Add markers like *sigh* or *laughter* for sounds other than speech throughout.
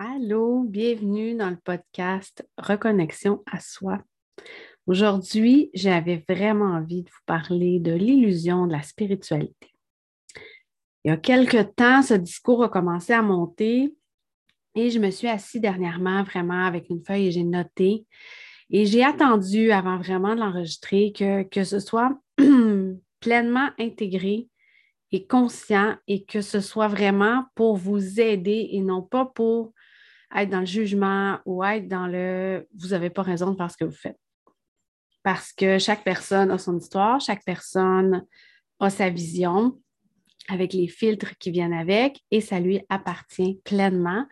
Allô, bienvenue dans le podcast Reconnexion à soi. Aujourd'hui, j'avais vraiment envie de vous parler de l'illusion de la spiritualité. Il y a quelque temps, ce discours a commencé à monter et je me suis assise dernièrement vraiment avec une feuille et j'ai noté. Et j'ai attendu avant vraiment de l'enregistrer que, que ce soit *clears throat* pleinement intégré et conscient et que ce soit vraiment pour vous aider et non pas pour être dans le jugement ou être dans le vous n'avez pas raison de faire ce que vous faites. Parce que chaque personne a son histoire, chaque personne a sa vision avec les filtres qui viennent avec et ça lui appartient pleinement.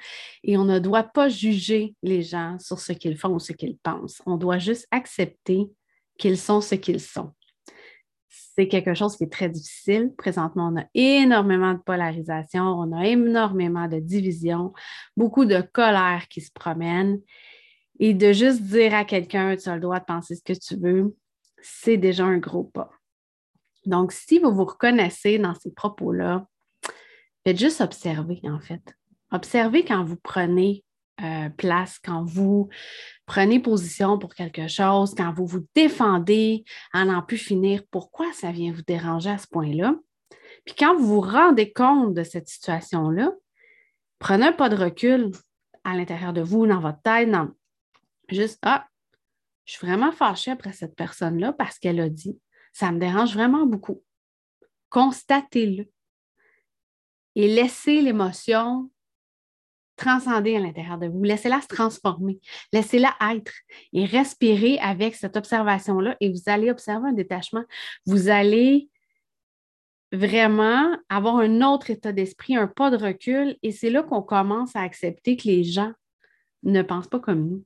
Et on ne doit pas juger les gens sur ce qu'ils font ou ce qu'ils pensent. On doit juste accepter qu'ils sont ce qu'ils sont c'est quelque chose qui est très difficile. Présentement, on a énormément de polarisation, on a énormément de division, beaucoup de colère qui se promène. Et de juste dire à quelqu'un, tu as le droit de penser ce que tu veux, c'est déjà un gros pas. Donc, si vous vous reconnaissez dans ces propos-là, faites juste observer, en fait. Observez quand vous prenez euh, place, quand vous prenez position pour quelque chose, quand vous vous défendez à n'en plus finir, pourquoi ça vient vous déranger à ce point-là? Puis quand vous vous rendez compte de cette situation-là, prenez un pas de recul à l'intérieur de vous, dans votre tête, dans juste Ah, je suis vraiment fâchée après cette personne-là parce qu'elle a dit. Ça me dérange vraiment beaucoup. Constatez-le et laissez l'émotion transcender à l'intérieur de vous. Laissez-la se transformer. Laissez-la être et respirer avec cette observation-là et vous allez observer un détachement. Vous allez vraiment avoir un autre état d'esprit, un pas de recul et c'est là qu'on commence à accepter que les gens ne pensent pas comme nous.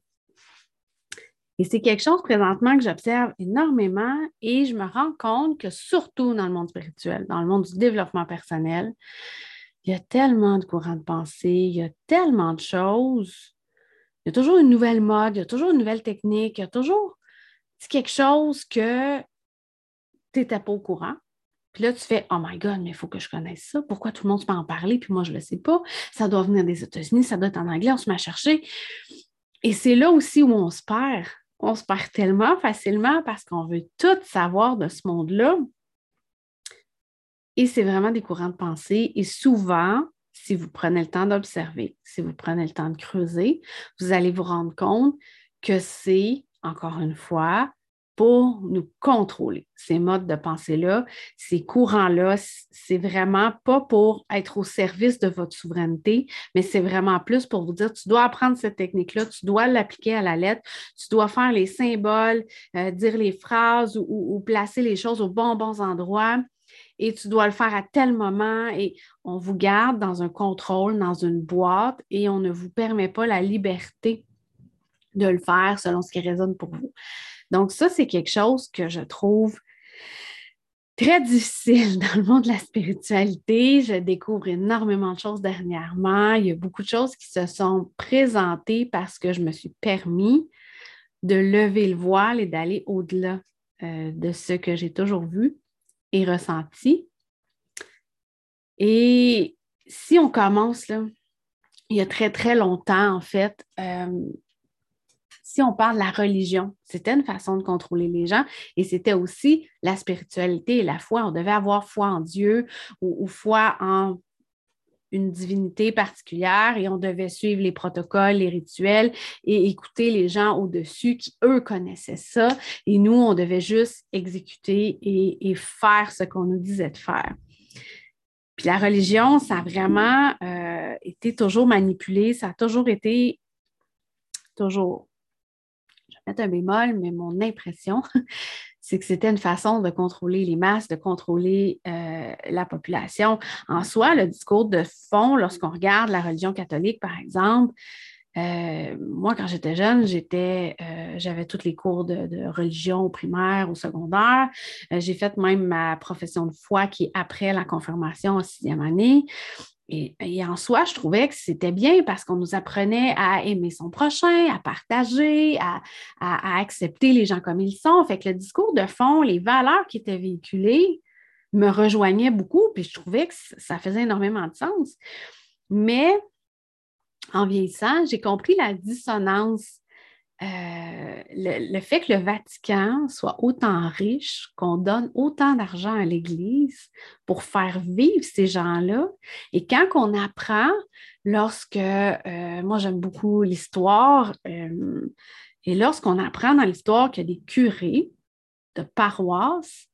Et c'est quelque chose présentement que j'observe énormément et je me rends compte que surtout dans le monde spirituel, dans le monde du développement personnel, il y a tellement de courants de pensée, il y a tellement de choses. Il y a toujours une nouvelle mode, il y a toujours une nouvelle technique, il y a toujours quelque chose que tu n'étais pas au courant. Puis là, tu fais Oh my God, mais il faut que je connaisse ça. Pourquoi tout le monde peut en parler, puis moi, je ne le sais pas? Ça doit venir des États-Unis, ça doit être en anglais, on se met à chercher. Et c'est là aussi où on se perd. On se perd tellement facilement parce qu'on veut tout savoir de ce monde-là. Et c'est vraiment des courants de pensée. Et souvent, si vous prenez le temps d'observer, si vous prenez le temps de creuser, vous allez vous rendre compte que c'est, encore une fois, pour nous contrôler. Ces modes de pensée-là, ces courants-là, c'est vraiment pas pour être au service de votre souveraineté, mais c'est vraiment plus pour vous dire, tu dois apprendre cette technique-là, tu dois l'appliquer à la lettre, tu dois faire les symboles, euh, dire les phrases ou, placer les choses aux bons, bons endroits et tu dois le faire à tel moment et on vous garde dans un contrôle, dans une boîte et on ne vous permet pas la liberté de le faire selon ce qui résonne pour vous. Donc ça, c'est quelque chose que je trouve très difficile dans le monde de la spiritualité. Je découvre énormément de choses dernièrement. Il y a beaucoup de choses qui se sont présentées parce que je me suis permis de lever le voile et d'aller au-delà euh, de ce que j'ai toujours vu et ressenti. Et si on commence, là, il y a très, très longtemps, en fait, euh, si on parle de la religion, c'était une façon de contrôler les gens et c'était aussi la spiritualité et la foi. On devait avoir foi en Dieu ou foi en une divinité particulière et on devait suivre les protocoles, les rituels et écouter les gens au-dessus qui, eux, connaissaient ça. Et nous, on devait juste exécuter et, faire ce qu'on nous disait de faire. Puis la religion, ça a vraiment euh, été toujours manipulé, ça a toujours été, toujours, je vais mettre un bémol, mais mon impression, *laughs* c'est que c'était une façon de contrôler les masses, de contrôler euh, la population. En soi, le discours de fond, lorsqu'on regarde la religion catholique, par exemple, euh, moi, quand j'étais jeune, euh, j'avais tous les cours de, religion primaire, au secondaire. j'ai fait même ma profession de foi qui est après la confirmation en sixième année. Et, en soi, je trouvais que c'était bien parce qu'on nous apprenait à aimer son prochain, à partager, à, accepter les gens comme ils sont. Fait que le discours de fond, les valeurs qui étaient véhiculées me rejoignaient beaucoup, puis je trouvais que ça faisait énormément de sens. Mais en vieillissant, j'ai compris la dissonance euh, le, fait que le Vatican soit autant riche, qu'on donne autant d'argent à l'Église pour faire vivre ces gens-là. Et quand on apprend, lorsque, euh, moi j'aime beaucoup l'histoire, euh, et lorsqu'on apprend dans l'histoire qu'il y a des curés de paroisse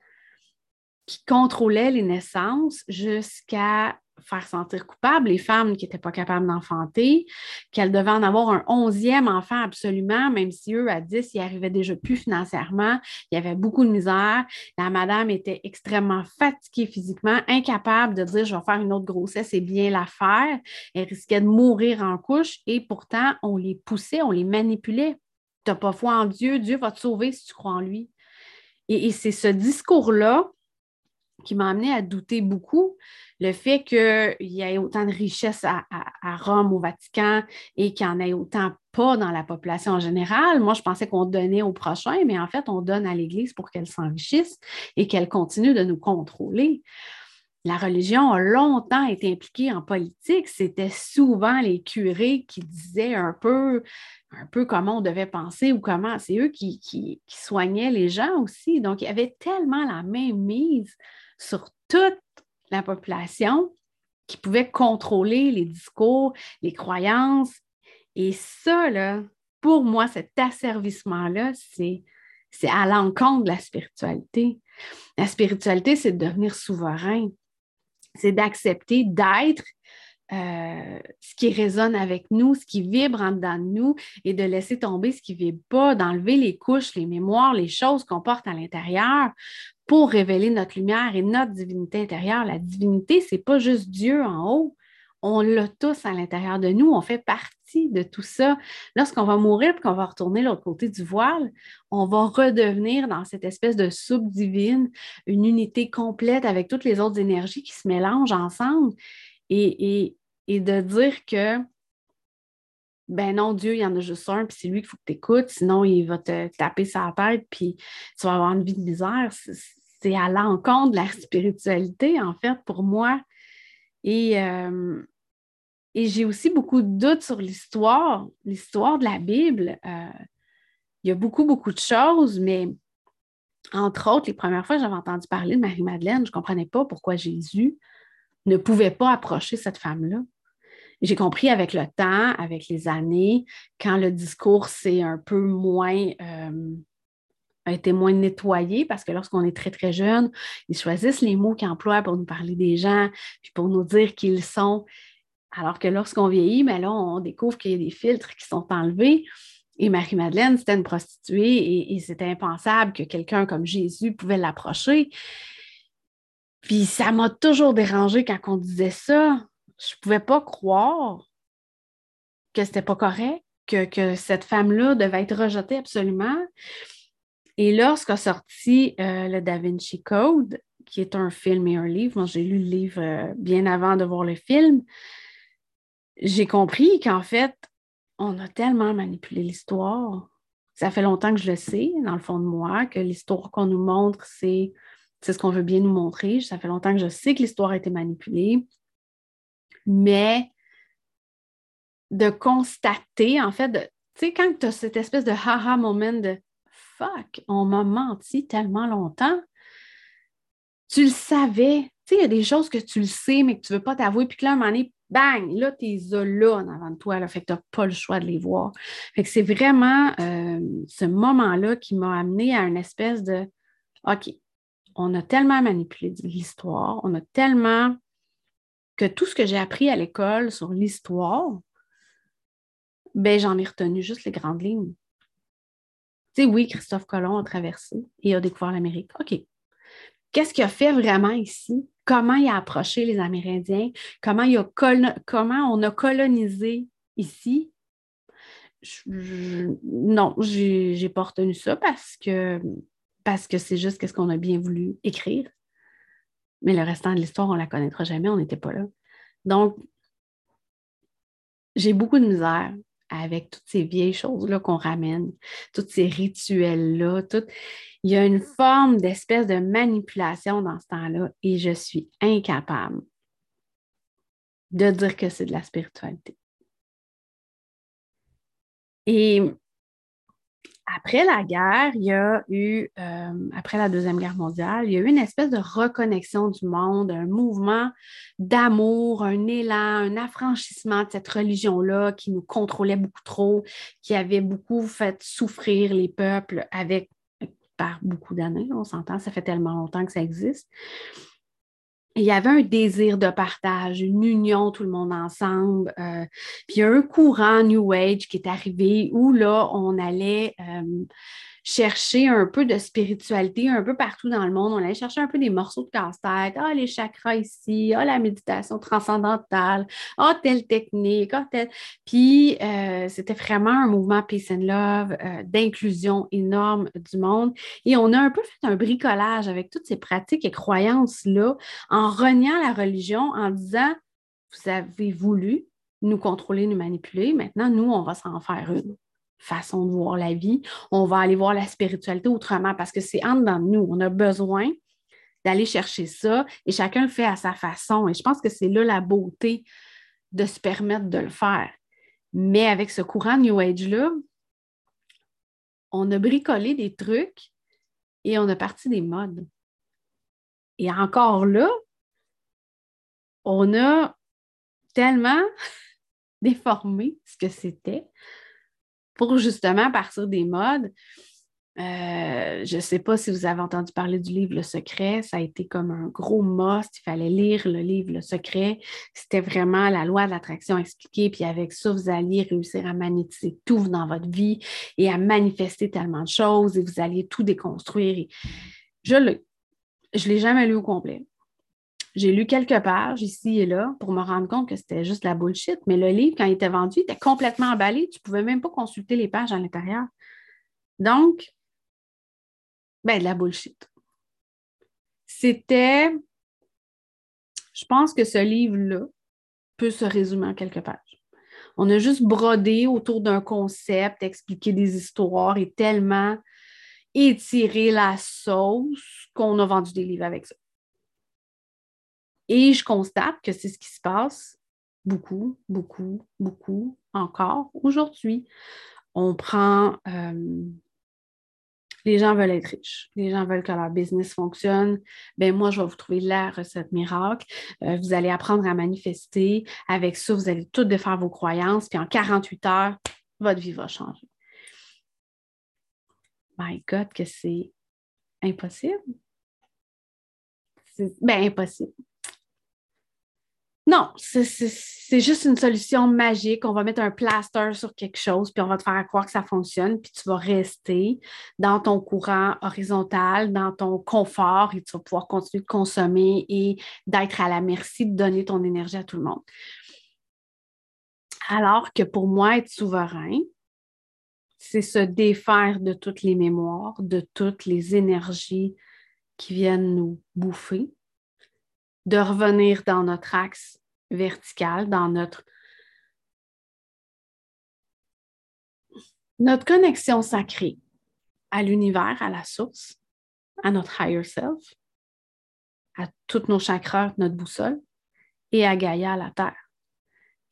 qui contrôlaient les naissances jusqu'à faire sentir coupable les femmes qui n'étaient pas capables d'enfanter, qu'elles devaient en avoir un onzième enfant absolument, même si eux, à 10, ils arrivaient déjà plus financièrement. Il y avait beaucoup de misère. La madame était extrêmement fatiguée physiquement, incapable de dire je vais faire une autre grossesse et bien la faire. Elle risquait de mourir en couche et pourtant, on les poussait, on les manipulait. Tu n'as pas foi en Dieu, Dieu va te sauver si tu crois en lui. et c'est ce discours-là qui m'a amené à douter beaucoup. Le fait qu'il y ait autant de richesses à, Rome, au Vatican, et qu'il n'y en ait autant pas dans la population en général. Moi, je pensais qu'on donnait au prochain, mais en fait, on donne à l'Église pour qu'elle s'enrichisse et qu'elle continue de nous contrôler. La religion a longtemps été impliquée en politique. C'était souvent les curés qui disaient un peu, un peu comment on devait penser ou comment. C'est eux qui, qui soignaient les gens aussi. Donc, il y avait tellement la même mise sur toute la population qui pouvait contrôler les discours, les croyances. Et ça, pour moi, cet asservissement-là, c'est, c'est à l'encontre de la spiritualité. La spiritualité, c'est de devenir souverain. C'est d'accepter d'être euh, ce qui résonne avec nous, ce qui vibre en dedans de nous et de laisser tomber ce qui ne vibre pas, d'enlever les couches, les mémoires, les choses qu'on porte à l'intérieur pour révéler notre lumière et notre divinité intérieure. La divinité, ce n'est pas juste Dieu en haut. On l'a tous à l'intérieur de nous. On fait partie de tout ça. Lorsqu'on va mourir et qu'on va retourner l'autre côté du voile, on va redevenir dans cette espèce de soupe divine, une unité complète avec toutes les autres énergies qui se mélangent ensemble. Et, de dire que ben non, Dieu, il y en a juste un, puis c'est lui qu'il faut que tu écoutes, sinon il va te taper sa tête, puis tu vas avoir une vie de misère c'est à l'encontre de la spiritualité, en fait, pour moi. Et, euh, et j'ai aussi beaucoup de doutes sur l'histoire, l'histoire de la Bible. Euh, il y a beaucoup, beaucoup de choses, mais entre autres, les premières fois que j'avais entendu parler de Marie-Madeleine, je ne comprenais pas pourquoi Jésus ne pouvait pas approcher cette femme-là. J'ai compris avec le temps, avec les années, quand le discours s'est un peu moins euh, a été moins nettoyé parce que lorsqu'on est très, très jeune, ils choisissent les mots qu'ils emploient pour nous parler des gens, puis pour nous dire qui ils sont. Alors que lorsqu'on vieillit, mais ben là, on découvre qu'il y a des filtres qui sont enlevés. Et Marie-Madeleine, c'était une prostituée et, et c'était impensable que quelqu'un comme Jésus pouvait l'approcher. Puis ça m'a toujours dérangé quand on disait ça. Je pouvais pas croire que ce n'était pas correct, que, que cette femme-là devait être rejetée absolument. Et lorsqu'a sorti euh, le Da Vinci Code, qui est un film et un livre, moi j'ai lu le livre euh, bien avant de voir le film, j'ai compris qu'en fait, on a tellement manipulé l'histoire. Ça fait longtemps que je le sais, dans le fond de moi, que l'histoire qu'on nous montre, c'est, c'est ce qu'on veut bien nous montrer. Ça fait longtemps que je sais que l'histoire a été manipulée. Mais de constater, en fait, tu sais, quand tu as cette espèce de haha moment de fuck, on m'a menti tellement longtemps. Tu le savais. Tu sais, il y a des choses que tu le sais, mais que tu ne veux pas t'avouer. Puis que là, à un moment donné, bang, là, tu es là en avant de toi. Là, fait que tu n'as pas le choix de les voir. Fait que c'est vraiment euh, ce moment-là qui m'a amené à une espèce de OK, on a tellement manipulé l'histoire, on a tellement que tout ce que j'ai appris à l'école sur l'histoire, ben j'en ai retenu juste les grandes lignes oui, Christophe Colomb a traversé et a découvert l'Amérique. OK. Qu'est-ce qu'il a fait vraiment ici? Comment il a approché les Amérindiens? Comment, il a comment on a colonisé ici? non, je n'ai pas retenu ça parce que parce que c'est juste ce qu'on a bien voulu écrire. Mais le restant de l'histoire, on ne la connaîtra jamais, on n'était pas là. Donc, j'ai beaucoup de misère avec toutes ces vieilles choses-là qu'on ramène, tous ces rituels-là. Il y a une forme d'espèce de manipulation dans ce temps-là et je suis incapable de dire que c'est de la spiritualité. Et après la guerre, il y a eu, euh, après la Deuxième Guerre mondiale, il y a eu une espèce de reconnexion du monde, un mouvement d'amour, un élan, un affranchissement de cette religion-là qui nous contrôlait beaucoup trop, qui avait beaucoup fait souffrir les peuples avec par beaucoup d'années, on s'entend, ça fait tellement longtemps que ça existe il y avait un désir de partage, une union, tout le monde ensemble. Euh, puis un courant New Age qui est arrivé où là, on allait euh, chercher un peu de spiritualité un peu partout dans le monde. On allait chercher un peu des morceaux de casse-tête. Ah, les chakras ici, ah, la méditation transcendantale, ah, telle technique, ah, telle. Puis, euh, c'était vraiment un mouvement Peace and Love, euh, d'inclusion énorme du monde. Et on a un peu fait un bricolage avec toutes ces pratiques et croyances-là en reniant la religion, en disant, vous avez voulu nous contrôler, nous manipuler, maintenant, nous, on va s'en faire une façon de voir la vie. On va aller voir la spiritualité autrement parce que c'est en dedans de nous. On a besoin d'aller chercher ça et chacun le fait à sa façon. Et je pense que c'est là la beauté de se permettre de le faire. Mais avec ce courant New Age-là, on a bricolé des trucs et on a parti des modes. Et encore là, on a tellement *laughs* déformé ce que c'était pour justement partir des modes. Euh, je ne sais pas si vous avez entendu parler du livre Le Secret. Ça a été comme un gros must. Il fallait lire le livre Le Secret. C'était vraiment la loi de l'attraction expliquée. Puis avec ça, vous alliez réussir à magnétiser tout dans votre vie et à manifester tellement de choses et vous alliez tout déconstruire. je ne l'ai jamais lu au complet. J'ai lu quelques pages ici et là pour me rendre compte que c'était juste la bullshit, mais le livre, quand il était vendu, il était complètement emballé. Tu ne pouvais même pas consulter les pages à l'intérieur. Donc, ben, de la bullshit. C'était, je pense que ce livre-là peut se résumer en quelques pages. On a juste brodé autour d'un concept, expliqué des histoires et tellement étiré la sauce qu'on a vendu des livres avec ça. Et je constate que c'est ce qui se passe beaucoup, beaucoup, beaucoup encore aujourd'hui. On prend, euh, les gens veulent être riches, les gens veulent que leur business fonctionne. Ben moi, je vais vous trouver la recette miracle. Euh, vous allez apprendre à manifester. Avec ça, vous allez tout défaire vos croyances, puis en 48 heures, votre vie va changer. My God, que c'est impossible. C'est ben, impossible. Non, c'est juste une solution magique. On va mettre un plaster sur quelque chose, puis on va te faire croire que ça fonctionne, puis tu vas rester dans ton courant horizontal, dans ton confort, et tu vas pouvoir continuer de consommer et d'être à la merci de donner ton énergie à tout le monde. Alors que pour moi, être souverain, c'est se défaire de toutes les mémoires, de toutes les énergies qui viennent nous bouffer, de revenir dans notre axe vertical, dans notre, connexion sacrée à l'univers, à la source, à notre higher self, à tous nos chakras, notre boussole, et à Gaïa, à la Terre.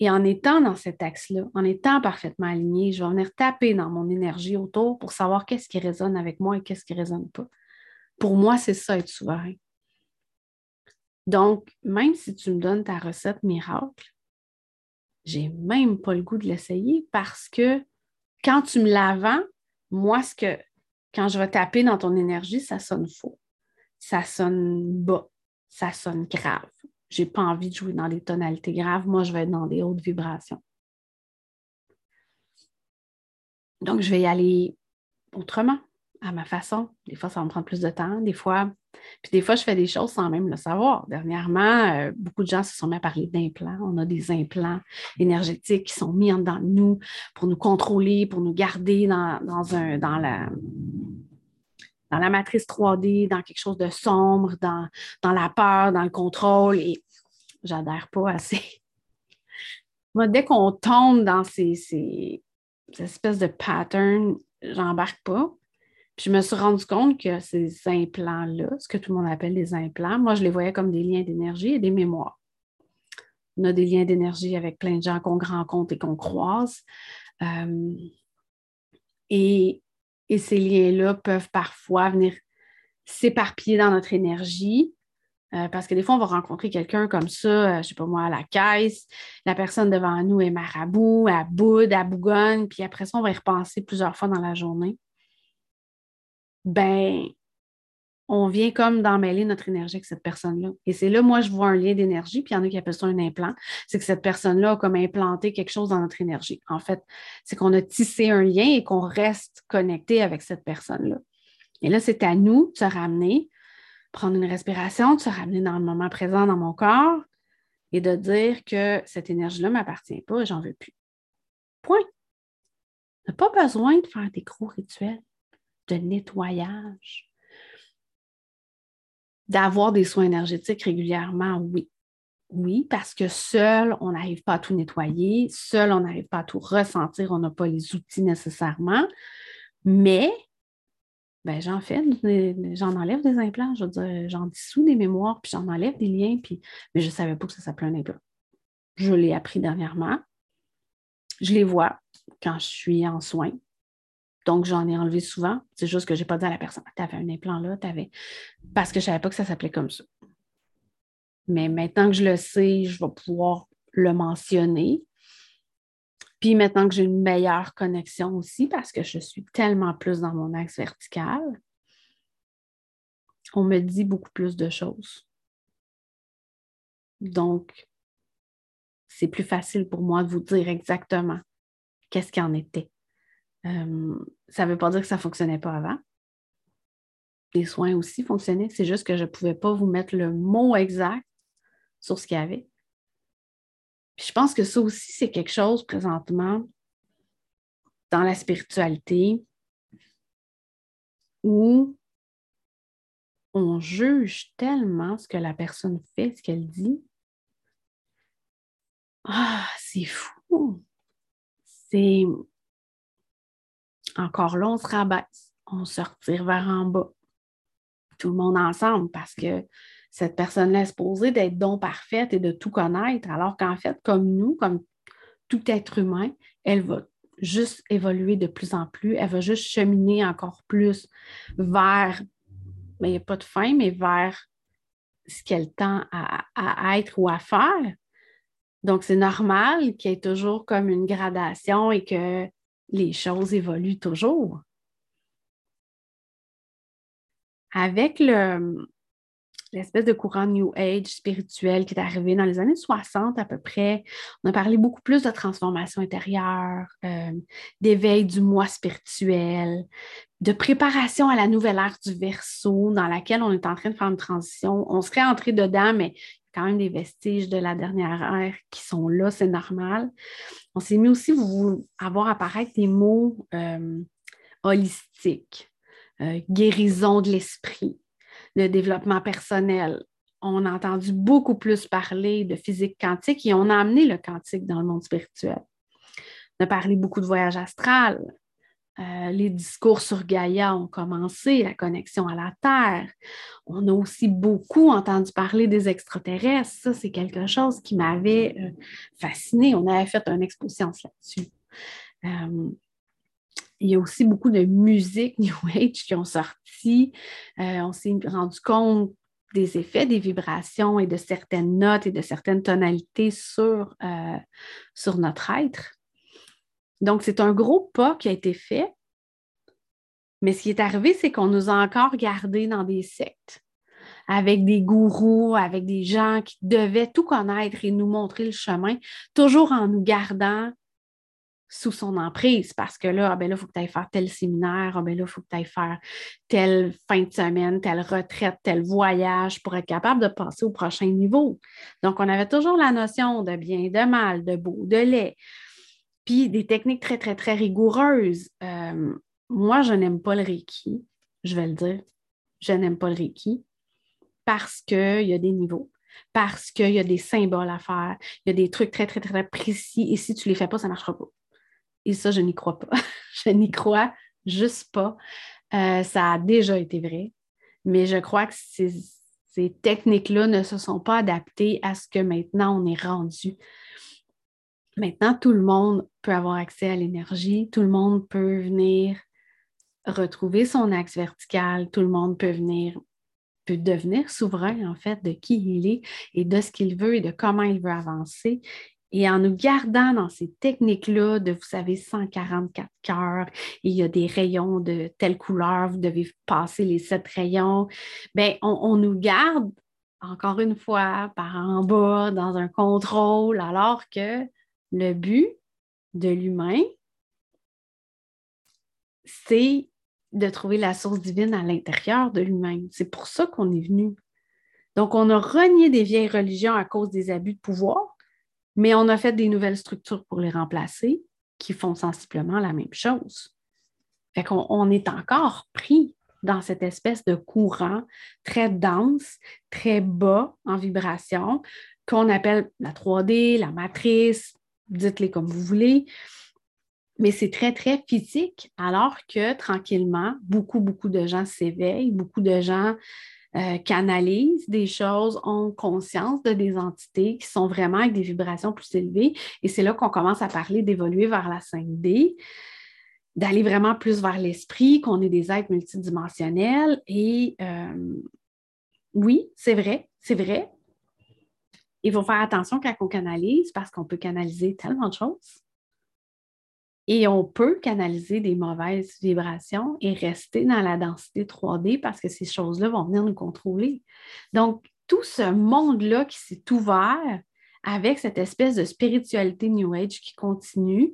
Et en étant dans cet axe-là, en étant parfaitement aligné, je vais venir taper dans mon énergie autour pour savoir qu'est-ce qui résonne avec moi et qu'est-ce qui ne résonne pas. Pour moi, c'est ça être souverain. Donc, même si tu me donnes ta recette miracle, j'ai même pas le goût de l'essayer parce que quand tu me la vends, moi, ce que quand je vais taper dans ton énergie, ça sonne faux. Ça sonne bas. Ça sonne grave. J'ai pas envie de jouer dans des tonalités graves. Moi, je vais être dans des hautes vibrations. Donc, je vais y aller autrement à ma façon. Des fois, ça me prendre plus de temps. Des fois, puis des fois, je fais des choses sans même le savoir. Dernièrement, euh, beaucoup de gens se sont mis à parler d'implants. On a des implants énergétiques qui sont mis en dedans de nous pour nous contrôler, pour nous garder dans, un, dans, la, dans la matrice 3D, dans quelque chose de sombre, dans, dans la peur, dans le contrôle. Et j'adhère pas assez. *laughs* Moi, dès qu'on tombe dans ces, ces espèces de patterns, j'embarque pas. Puis je me suis rendu compte que ces implants-là, ce que tout le monde appelle les implants, moi, je les voyais comme des liens d'énergie et des mémoires. On a des liens d'énergie avec plein de gens qu'on rencontre et qu'on croise. Euh, Et, et ces liens-là peuvent parfois venir s'éparpiller dans notre énergie. Euh, parce que des fois, on va rencontrer quelqu'un comme ça, euh, je ne sais pas moi, à la caisse. La personne devant nous est marabout, elle boude, elle bougonne, puis après ça, on va y repenser plusieurs fois dans la journée. Ben, on vient comme d'emmêler notre énergie avec cette personne-là. Et c'est là, moi, je vois un lien d'énergie, puis il y en a qui appellent ça un implant. C'est que cette personne-là a comme implanté quelque chose dans notre énergie. En fait, c'est qu'on a tissé un lien et qu'on reste connecté avec cette personne-là. Et là, c'est à nous de se ramener, prendre une respiration, de se ramener dans le moment présent dans mon corps et de dire que cette énergie-là ne m'appartient pas et j'en veux plus. Point. On n'a pas besoin de faire des gros rituels de nettoyage D'avoir des soins énergétiques régulièrement, oui. Oui, parce que seul, on n'arrive pas à tout nettoyer, seul, on n'arrive pas à tout ressentir, on n'a pas les outils nécessairement, mais ben, j'en fais, j'en enlève des implants, je veux dire, j'en dissous des mémoires, puis j'en enlève des liens, puis, mais je ne savais pas que ça s'appelait un implant. Je l'ai appris dernièrement. Je les vois quand je suis en soins. Donc, j'en ai enlevé souvent. C'est juste que je n'ai pas dit à la personne, tu avais un implant là, tu. Parce que je ne savais pas que ça s'appelait comme ça. Mais maintenant que je le sais, je vais pouvoir le mentionner. Puis maintenant que j'ai une meilleure connexion aussi, parce que je suis tellement plus dans mon axe vertical, on me dit beaucoup plus de choses. Donc, c'est plus facile pour moi de vous dire exactement qu'est-ce qu'il en était. Euh, ça ne veut pas dire que ça ne fonctionnait pas avant. Les soins aussi fonctionnaient. C'est juste que je ne pouvais pas vous mettre le mot exact sur ce qu'il y avait. je pense que ça aussi, c'est quelque chose présentement dans la spiritualité où on juge tellement ce que la personne fait, ce qu'elle dit. Ah, c'est fou. C'est encore là, on se rabaisse, on se retire vers en bas, tout le monde ensemble, parce que cette personne-là est supposée d'être don parfaite et de tout connaître, alors qu'en fait, comme nous, comme tout être humain, elle va juste évoluer de plus en plus, elle va juste cheminer encore plus vers, mais il n'y a pas de fin, mais vers ce qu'elle tend à, à, être ou à faire. Donc, c'est normal qu'il y ait toujours comme une gradation et que les choses évoluent toujours. Avec l'espèce de courant New Age spirituel qui est arrivé dans les années 60 à peu près, on a parlé beaucoup plus de transformation intérieure, euh, d'éveil du moi spirituel, de préparation à la nouvelle ère du verso dans laquelle on est en train de faire une transition. On serait entré dedans, mais quand même des vestiges de la dernière ère qui sont là, c'est normal. On s'est mis aussi à voir apparaître des mots euh, holistiques, euh, guérison de l'esprit, le développement personnel. On a entendu beaucoup plus parler de physique quantique et on a amené le quantique dans le monde spirituel. On a parlé beaucoup de voyage astral, euh, les discours sur Gaïa ont commencé, la connexion à la Terre. On a aussi beaucoup entendu parler des extraterrestres. Ça, c'est quelque chose qui m'avait euh, fasciné. On avait fait une exposition là-dessus. Euh, il y a aussi beaucoup de musique *laughs* New Age qui ont sorti. on s'est rendu compte des effets, des vibrations et de certaines notes et de certaines tonalités sur notre être. Donc, c'est un gros pas qui a été fait. Mais ce qui est arrivé, c'est qu'on nous a encore gardés dans des sectes, avec des gourous, avec des gens qui devaient tout connaître et nous montrer le chemin, toujours en nous gardant sous son emprise, parce que là, ah ben là, il faut que tu ailles faire tel séminaire, ah ben il faut que tu ailles faire telle fin de semaine, telle retraite, tel voyage pour être capable de passer au prochain niveau. Donc, on avait toujours la notion de bien, de mal, de beau, de laid, puis des techniques très, très, très rigoureuses. Euh, moi, je n'aime pas le Reiki, je vais le dire. Je n'aime pas le Reiki parce qu'il y a des niveaux, parce qu'il y a des symboles à faire, il y a des trucs très, très, très précis et si tu ne les fais pas, ça ne marchera pas. Et ça, je n'y crois pas. *laughs* je n'y crois juste pas. Euh, ça a déjà été vrai, mais je crois que ces, ces techniques-là ne se sont pas adaptées à ce que maintenant on est rendu Maintenant, tout le monde peut avoir accès à l'énergie, tout le monde peut venir retrouver son axe vertical, tout le monde peut venir peut devenir souverain en fait de qui il est et de ce qu'il veut et de comment il veut avancer. Et en nous gardant dans ces techniques-là de, vous savez, 144 cœurs, il y a des rayons de telle couleur, vous devez passer les sept rayons, bien, on, on nous garde, encore une fois, par en bas, dans un contrôle, alors que le but de l'humain, c'est de trouver la source divine à l'intérieur de lui-même. C'est pour ça qu'on est venu. Donc, on a renié des vieilles religions à cause des abus de pouvoir, mais on a fait des nouvelles structures pour les remplacer qui font sensiblement la même chose. Fait qu'on on est encore pris dans cette espèce de courant très dense, très bas en vibration, qu'on appelle la 3D, la matrice, dites-les comme vous voulez, mais c'est très, très physique, alors que tranquillement, beaucoup, beaucoup de gens s'éveillent, beaucoup de gens euh, canalisent des choses, ont conscience de des entités qui sont vraiment avec des vibrations plus élevées. Et c'est là qu'on commence à parler d'évoluer vers la 5D, d'aller vraiment plus vers l'esprit, qu'on est des êtres multidimensionnels. Et euh, oui, c'est vrai, c'est vrai. Il faut faire attention quand on canalise parce qu'on peut canaliser tellement de choses. Et on peut canaliser des mauvaises vibrations et rester dans la densité 3D parce que ces choses-là vont venir nous contrôler. Donc, tout ce monde-là qui s'est ouvert avec cette espèce de spiritualité New Age qui continue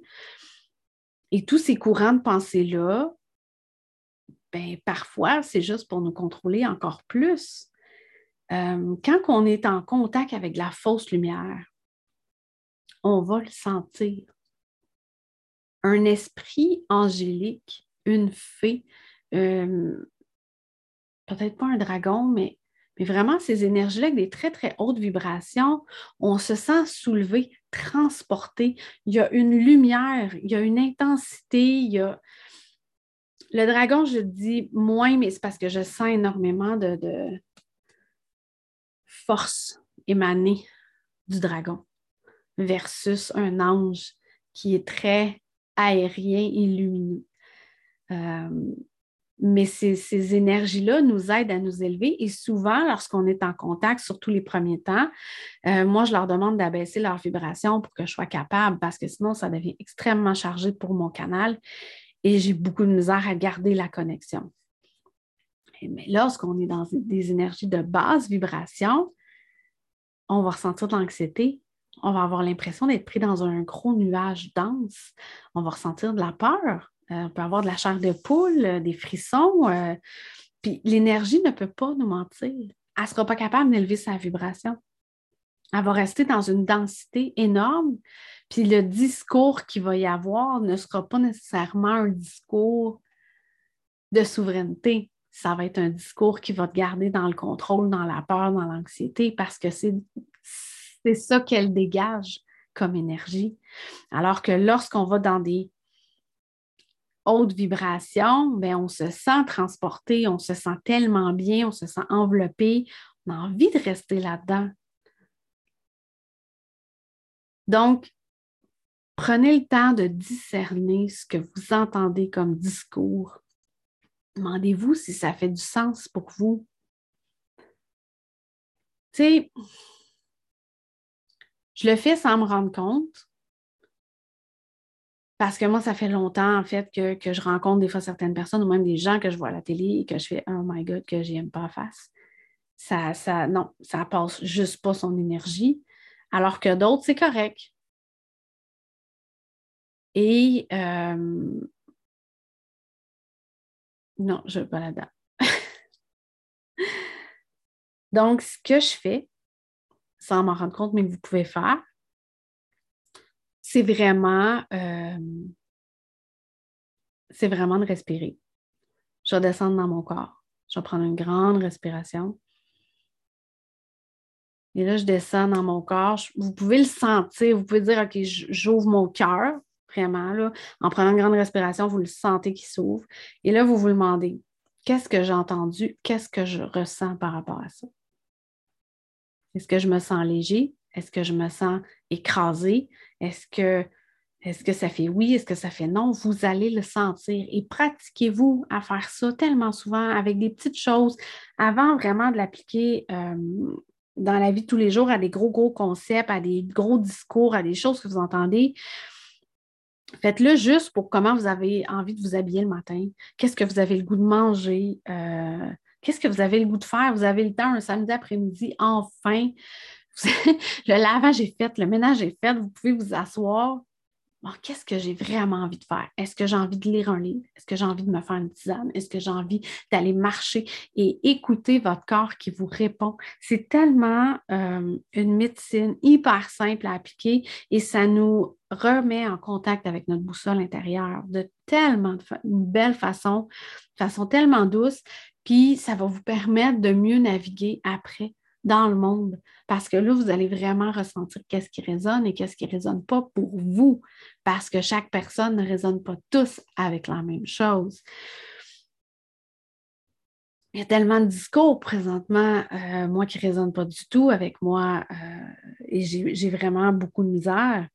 et tous ces courants de pensée-là, ben, parfois, c'est juste pour nous contrôler encore plus. Euh, quand on est en contact avec la fausse lumière, on va le sentir un esprit angélique, une fée, euh, peut-être pas un dragon, mais, vraiment ces énergies-là avec des très, très hautes vibrations, on se sent soulevé, transporté. Il y a une lumière, il y a une intensité, il y a... Le dragon, je dis moins, mais c'est parce que je sens énormément de force émanée du dragon versus un ange qui est très aérien et lumineux. Euh, mais ces, énergies-là nous aident à nous élever et souvent, lorsqu'on est en contact, surtout les premiers temps, euh, moi, je leur demande d'abaisser leur vibration pour que je sois capable parce que sinon, ça devient extrêmement chargé pour mon canal et j'ai beaucoup de misère à garder la connexion. Mais lorsqu'on est dans des énergies de basse vibration, on va ressentir de l'anxiété, on va avoir l'impression d'être pris dans un gros nuage dense. On va ressentir de la peur. Euh, on peut avoir de la chair de poule, euh, des frissons. Euh, puis l'énergie ne peut pas nous mentir. Elle ne sera pas capable d'élever sa vibration. Elle va rester dans une densité énorme. Puis le discours qu'il va y avoir ne sera pas nécessairement un discours de souveraineté. Ça va être un discours qui va te garder dans le contrôle, dans la peur, dans l'anxiété, parce que c'est ça qu'elle dégage comme énergie. Alors que lorsqu'on va dans des hautes vibrations, bien, on se sent transporté, on se sent tellement bien, on se sent enveloppé, on a envie de rester là-dedans. Donc, prenez le temps de discerner ce que vous entendez comme discours. Demandez-vous si ça fait du sens pour vous. Tu sais, je le fais sans me rendre compte. Parce que moi, ça fait longtemps, en fait, que, je rencontre des fois certaines personnes ou même des gens que je vois à la télé et que je fais Oh my God, que j'aime pas face. Ça, ça, non, ça passe juste pas son énergie. Alors que d'autres, c'est correct. Et euh, non, je ne veux pas là-dedans. *laughs* Donc, ce que je fais, sans m'en rendre compte, mais que vous pouvez faire, c'est vraiment, euh, c'est vraiment de respirer. Je vais descendre dans mon corps. Je vais prendre une grande respiration. Et là, je descends dans mon corps. Vous pouvez le sentir. Vous pouvez dire, OK, j'ouvre mon cœur, vraiment. Là. En prenant une grande respiration, vous le sentez qui s'ouvre. Et là, vous vous demandez, qu'est-ce que j'ai entendu? Qu'est-ce que je ressens par rapport à ça? Est-ce que je me sens léger? Est-ce que je me sens écrasée? Est-ce que, est que ça fait oui? Est-ce que ça fait non? Vous allez le sentir et pratiquez-vous à faire ça tellement souvent avec des petites choses avant vraiment de l'appliquer euh, dans la vie de tous les jours à des gros, gros concepts, à des gros discours, à des choses que vous entendez. Faites-le juste pour comment vous avez envie de vous habiller le matin. Qu'est-ce que vous avez le goût de manger? Euh, qu'est-ce que vous avez le goût de faire? Vous avez le temps un samedi après-midi, enfin. *laughs* le lavage est fait, le ménage est fait, vous pouvez vous asseoir. Qu'est-ce que j'ai vraiment envie de faire? Est-ce que j'ai envie de lire un livre? Est-ce que j'ai envie de me faire une tisane? Est-ce que j'ai envie d'aller marcher et écouter votre corps qui vous répond? C'est tellement euh, une médecine hyper simple à appliquer et ça nous remet en contact avec notre boussole intérieure de tellement de une belle façon, de façon tellement douce, puis ça va vous permettre de mieux naviguer après dans le monde. Parce que là, vous allez vraiment ressentir qu'est-ce qui résonne et qu'est-ce qui ne résonne pas pour vous. Parce que chaque personne ne résonne pas tous avec la même chose. Il y a tellement de discours présentement, euh, moi qui ne résonne pas du tout avec moi, euh, et j'ai vraiment beaucoup de misère.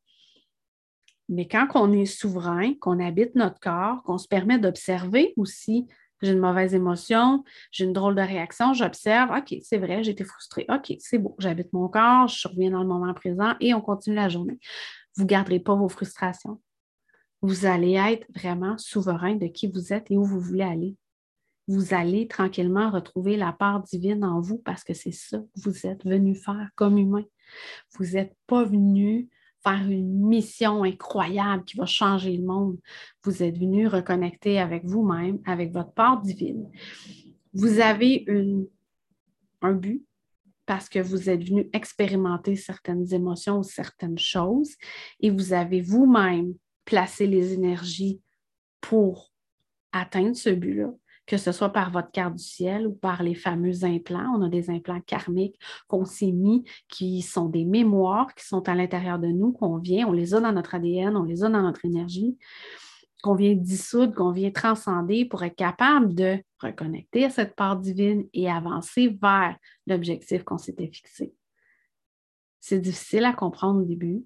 Mais quand on est souverain, qu'on habite notre corps, qu'on se permet d'observer aussi j'ai une mauvaise émotion, j'ai une drôle de réaction, j'observe, OK, c'est vrai, été frustrée. OK, c'est beau, j'habite mon corps, je reviens dans le moment présent et on continue la journée. Vous ne garderez pas vos frustrations. Vous allez être vraiment souverain de qui vous êtes et où vous voulez aller. Vous allez tranquillement retrouver la part divine en vous parce que c'est ça que vous êtes venu faire comme humain. Vous n'êtes pas venu faire une mission incroyable qui va changer le monde. Vous êtes venu reconnecter avec vous-même, avec votre part divine. Vous avez un but parce que vous êtes venu expérimenter certaines émotions ou certaines choses et vous avez vous-même placé les énergies pour atteindre ce but-là que ce soit par votre carte du ciel ou par les fameux implants. On a des implants karmiques qu'on s'est mis, qui sont des mémoires qui sont à l'intérieur de nous, qu'on vient, on les a dans notre ADN, on les a dans notre énergie, qu'on vient dissoudre, qu'on vient transcender pour être capable de reconnecter à cette part divine et avancer vers l'objectif qu'on s'était fixé. C'est difficile à comprendre au début,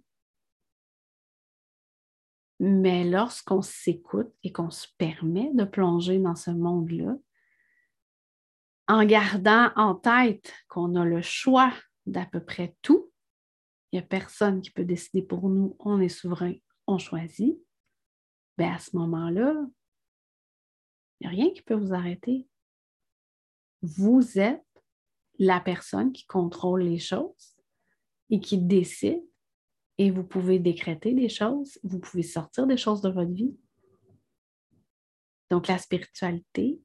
mais lorsqu'on s'écoute et qu'on se permet de plonger dans ce monde-là, en gardant en tête qu'on a le choix d'à peu près tout, il n'y a personne qui peut décider pour nous, on est souverain, on choisit, bien à ce moment-là, il n'y a rien qui peut vous arrêter. Vous êtes la personne qui contrôle les choses et qui décide et vous pouvez décréter des choses, vous pouvez sortir des choses de votre vie. Donc, la spiritualité,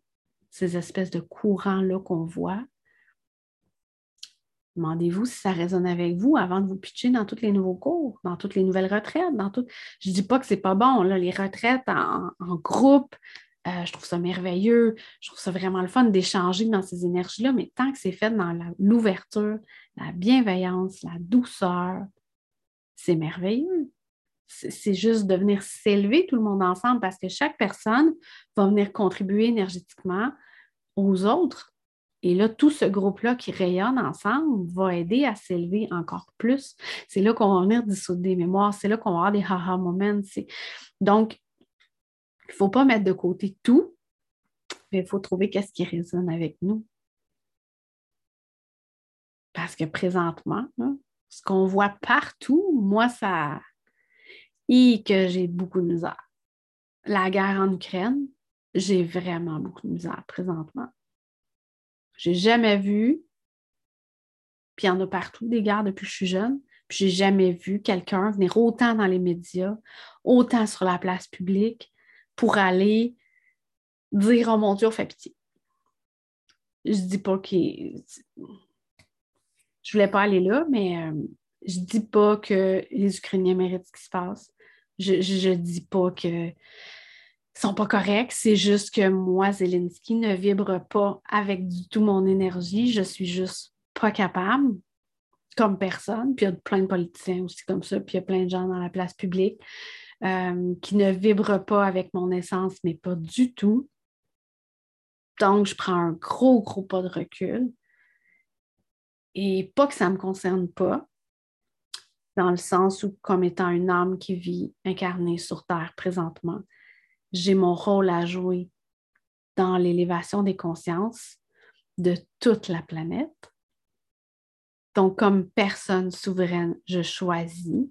ces espèces de courants-là qu'on voit, demandez-vous si ça résonne avec vous avant de vous pitcher dans tous les nouveaux cours, dans toutes les nouvelles retraites. Dans tout... Je ne dis pas que ce n'est pas bon, là, les retraites en, groupe, euh, je trouve ça merveilleux. Je trouve ça vraiment le fun d'échanger dans ces énergies-là, mais tant que c'est fait dans l'ouverture, la bienveillance, la douceur, c'est merveilleux. C'est juste de venir s'élever tout le monde ensemble parce que chaque personne va venir contribuer énergétiquement aux autres. Et là, tout ce groupe-là qui rayonne ensemble va aider à s'élever encore plus. C'est là qu'on va venir dissoudre des mémoires, c'est là qu'on va avoir des haha moments. Donc, il ne faut pas mettre de côté tout, mais il faut trouver qu'est-ce qui résonne avec nous. Parce que présentement, ce qu'on voit partout, moi, ça. Et que j'ai beaucoup de misère. La guerre en Ukraine, j'ai vraiment beaucoup de misère présentement. J'ai jamais vu, puis il y en a partout des guerres depuis que je suis jeune, puis j'ai jamais vu quelqu'un venir autant dans les médias, autant sur la place publique pour aller dire Oh mon Dieu, fait pitié. Je dis pas qu'il je voulais pas aller là, mais je euh, je dis pas que les Ukrainiens méritent ce qui se passe. Je, ne dis pas que sont pas corrects. C'est juste que moi, Zelensky ne vibre pas avec du tout mon énergie. Je suis juste pas capable comme personne. Puis il y a plein de politiciens aussi comme ça. Puis il y a plein de gens dans la place publique euh, qui ne vibrent pas avec mon essence, mais pas du tout. Donc, je prends un gros, gros pas de recul. Et pas que ça ne me concerne pas, dans le sens où, comme étant une âme qui vit incarnée sur Terre présentement, j'ai mon rôle à jouer dans l'élévation des consciences de toute la planète. Donc, comme personne souveraine, je choisis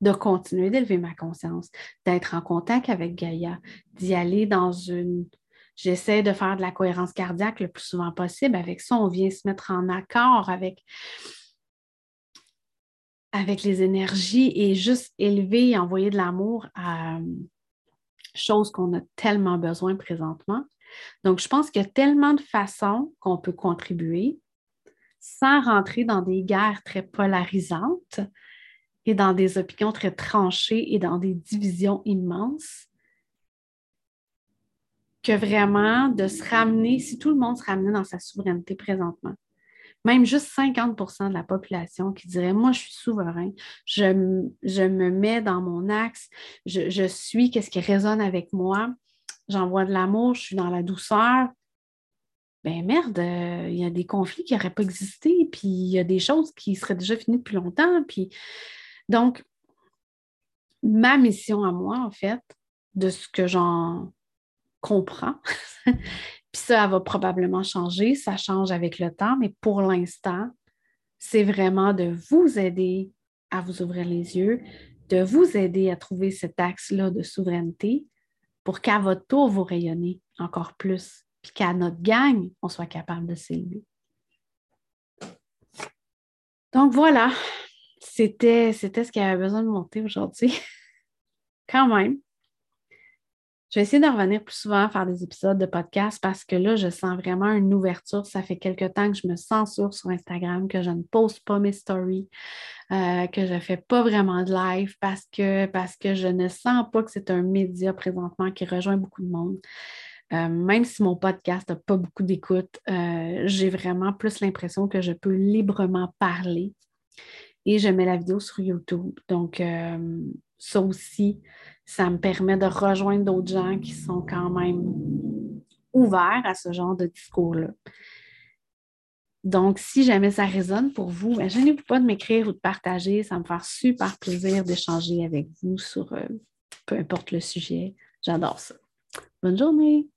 de continuer d'élever ma conscience, d'être en contact avec Gaïa, d'y aller dans une... J'essaie de faire de la cohérence cardiaque le plus souvent possible. Avec ça, on vient se mettre en accord avec, avec les énergies et juste élever et envoyer de l'amour à chose qu'on a tellement besoin présentement. Donc, je pense qu'il y a tellement de façons qu'on peut contribuer sans rentrer dans des guerres très polarisantes et dans des opinions très tranchées et dans des divisions immenses, que vraiment de se ramener, si tout le monde se ramenait dans sa souveraineté présentement, même juste 50% de la population qui dirait Moi, je suis souverain, je, me mets dans mon axe, je, suis qu'est-ce qui résonne avec moi, j'envoie de l'amour, je suis dans la douceur, ben merde, euh, il y a des conflits qui n'auraient pas existé, puis il y a des choses qui seraient déjà finies depuis longtemps. Puis... Donc, ma mission à moi, en fait, de ce que j'en comprends, *laughs* puis ça, va probablement changer, ça change avec le temps, mais pour l'instant, c'est vraiment de vous aider à vous ouvrir les yeux, de vous aider à trouver cet axe-là de souveraineté pour qu'à votre tour, vous rayonnez encore plus puis qu'à notre gang, on soit capable de s'élever. Donc voilà, c'était, c'était ce qu'il y avait besoin de monter aujourd'hui. *laughs* Quand même. Je vais essayer de revenir plus souvent faire des épisodes de podcast parce que là, je sens vraiment une ouverture. Ça fait quelque temps que je me censure sur Instagram, que je ne poste pas mes stories, euh, que je ne fais pas vraiment de live parce que, parce que je ne sens pas que c'est un média présentement qui rejoint beaucoup de monde. Euh, même si mon podcast n'a pas beaucoup d'écoute, euh, j'ai vraiment plus l'impression que je peux librement parler. Et je mets la vidéo sur YouTube. Donc, ça aussi, ça me permet de rejoindre d'autres gens qui sont quand même ouverts à ce genre de discours-là. Donc, si jamais ça résonne pour vous, ben, n'ai pas de m'écrire ou de partager. Ça me fait super plaisir d'échanger avec vous sur peu importe le sujet. J'adore ça. Bonne journée!